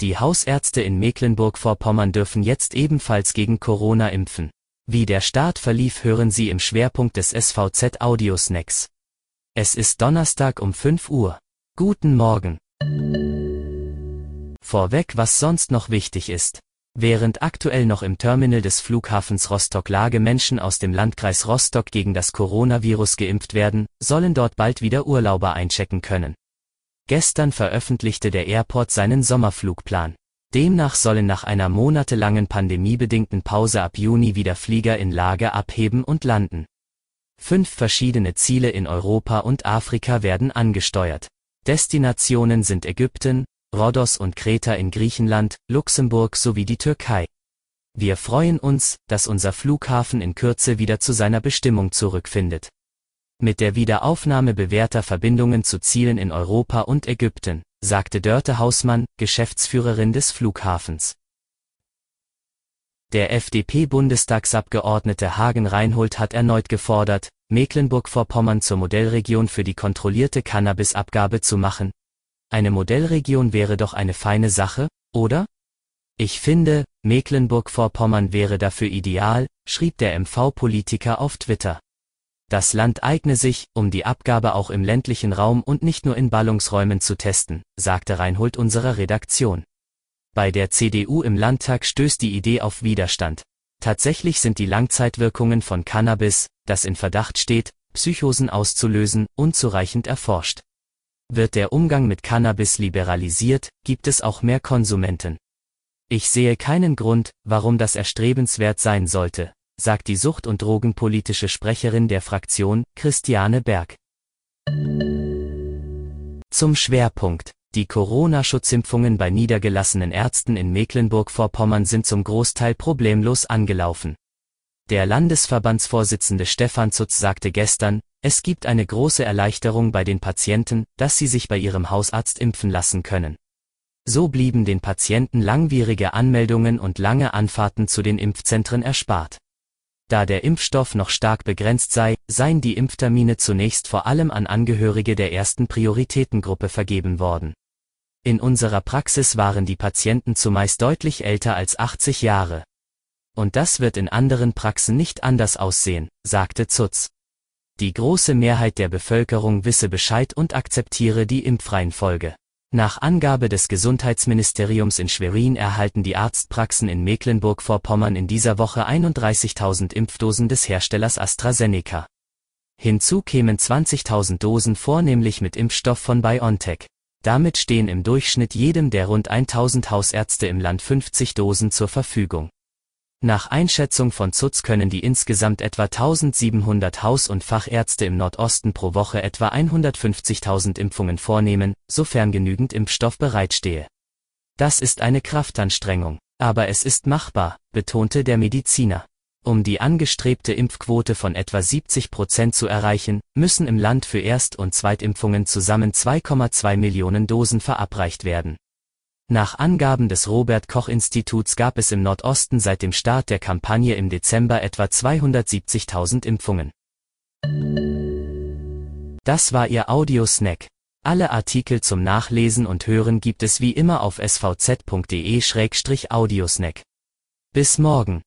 Die Hausärzte in Mecklenburg-Vorpommern dürfen jetzt ebenfalls gegen Corona impfen. Wie der Start verlief, hören Sie im Schwerpunkt des SVZ Audiosnacks. Es ist Donnerstag um 5 Uhr. Guten Morgen. Vorweg, was sonst noch wichtig ist. Während aktuell noch im Terminal des Flughafens Rostock-Lage Menschen aus dem Landkreis Rostock gegen das Coronavirus geimpft werden, sollen dort bald wieder Urlauber einchecken können. Gestern veröffentlichte der Airport seinen Sommerflugplan. Demnach sollen nach einer monatelangen pandemiebedingten Pause ab Juni wieder Flieger in Lage abheben und landen. Fünf verschiedene Ziele in Europa und Afrika werden angesteuert. Destinationen sind Ägypten, Rhodos und Kreta in Griechenland, Luxemburg sowie die Türkei. Wir freuen uns, dass unser Flughafen in Kürze wieder zu seiner Bestimmung zurückfindet mit der Wiederaufnahme bewährter Verbindungen zu Zielen in Europa und Ägypten, sagte Dörte Hausmann, Geschäftsführerin des Flughafens. Der FDP-Bundestagsabgeordnete Hagen Reinhold hat erneut gefordert, Mecklenburg-Vorpommern zur Modellregion für die kontrollierte Cannabisabgabe zu machen. Eine Modellregion wäre doch eine feine Sache, oder? Ich finde, Mecklenburg-Vorpommern wäre dafür ideal, schrieb der MV-Politiker auf Twitter. Das Land eigne sich, um die Abgabe auch im ländlichen Raum und nicht nur in Ballungsräumen zu testen, sagte Reinhold unserer Redaktion. Bei der CDU im Landtag stößt die Idee auf Widerstand. Tatsächlich sind die Langzeitwirkungen von Cannabis, das in Verdacht steht, Psychosen auszulösen, unzureichend erforscht. Wird der Umgang mit Cannabis liberalisiert, gibt es auch mehr Konsumenten. Ich sehe keinen Grund, warum das erstrebenswert sein sollte, sagt die sucht- und drogenpolitische Sprecherin der Fraktion, Christiane Berg. Zum Schwerpunkt. Die Corona-Schutzimpfungen bei niedergelassenen Ärzten in Mecklenburg-Vorpommern sind zum Großteil problemlos angelaufen. Der Landesverbandsvorsitzende Stefan Zutz sagte gestern, es gibt eine große Erleichterung bei den Patienten, dass sie sich bei ihrem Hausarzt impfen lassen können. So blieben den Patienten langwierige Anmeldungen und lange Anfahrten zu den Impfzentren erspart. Da der Impfstoff noch stark begrenzt sei, seien die Impftermine zunächst vor allem an Angehörige der ersten Prioritätengruppe vergeben worden. In unserer Praxis waren die Patienten zumeist deutlich älter als 80 Jahre. Und das wird in anderen Praxen nicht anders aussehen, sagte Zutz. Die große Mehrheit der Bevölkerung wisse Bescheid und akzeptiere die Impfreihenfolge. Nach Angabe des Gesundheitsministeriums in Schwerin erhalten die Arztpraxen in Mecklenburg-Vorpommern in dieser Woche 31.000 Impfdosen des Herstellers AstraZeneca. Hinzu kämen 20.000 Dosen vornehmlich mit Impfstoff von BioNTech. Damit stehen im Durchschnitt jedem der rund 1000 Hausärzte im Land 50 Dosen zur Verfügung. Nach Einschätzung von Zutz können die insgesamt etwa 1700 Haus- und Fachärzte im Nordosten pro Woche etwa 150.000 Impfungen vornehmen, sofern genügend Impfstoff bereitstehe. Das ist eine Kraftanstrengung, aber es ist machbar, betonte der Mediziner. Um die angestrebte Impfquote von etwa 70 Prozent zu erreichen, müssen im Land für Erst- und Zweitimpfungen zusammen 2,2 Millionen Dosen verabreicht werden. Nach Angaben des Robert Koch Instituts gab es im Nordosten seit dem Start der Kampagne im Dezember etwa 270.000 Impfungen. Das war Ihr Audiosnack. Alle Artikel zum Nachlesen und Hören gibt es wie immer auf svz.de-audiosnack. Bis morgen.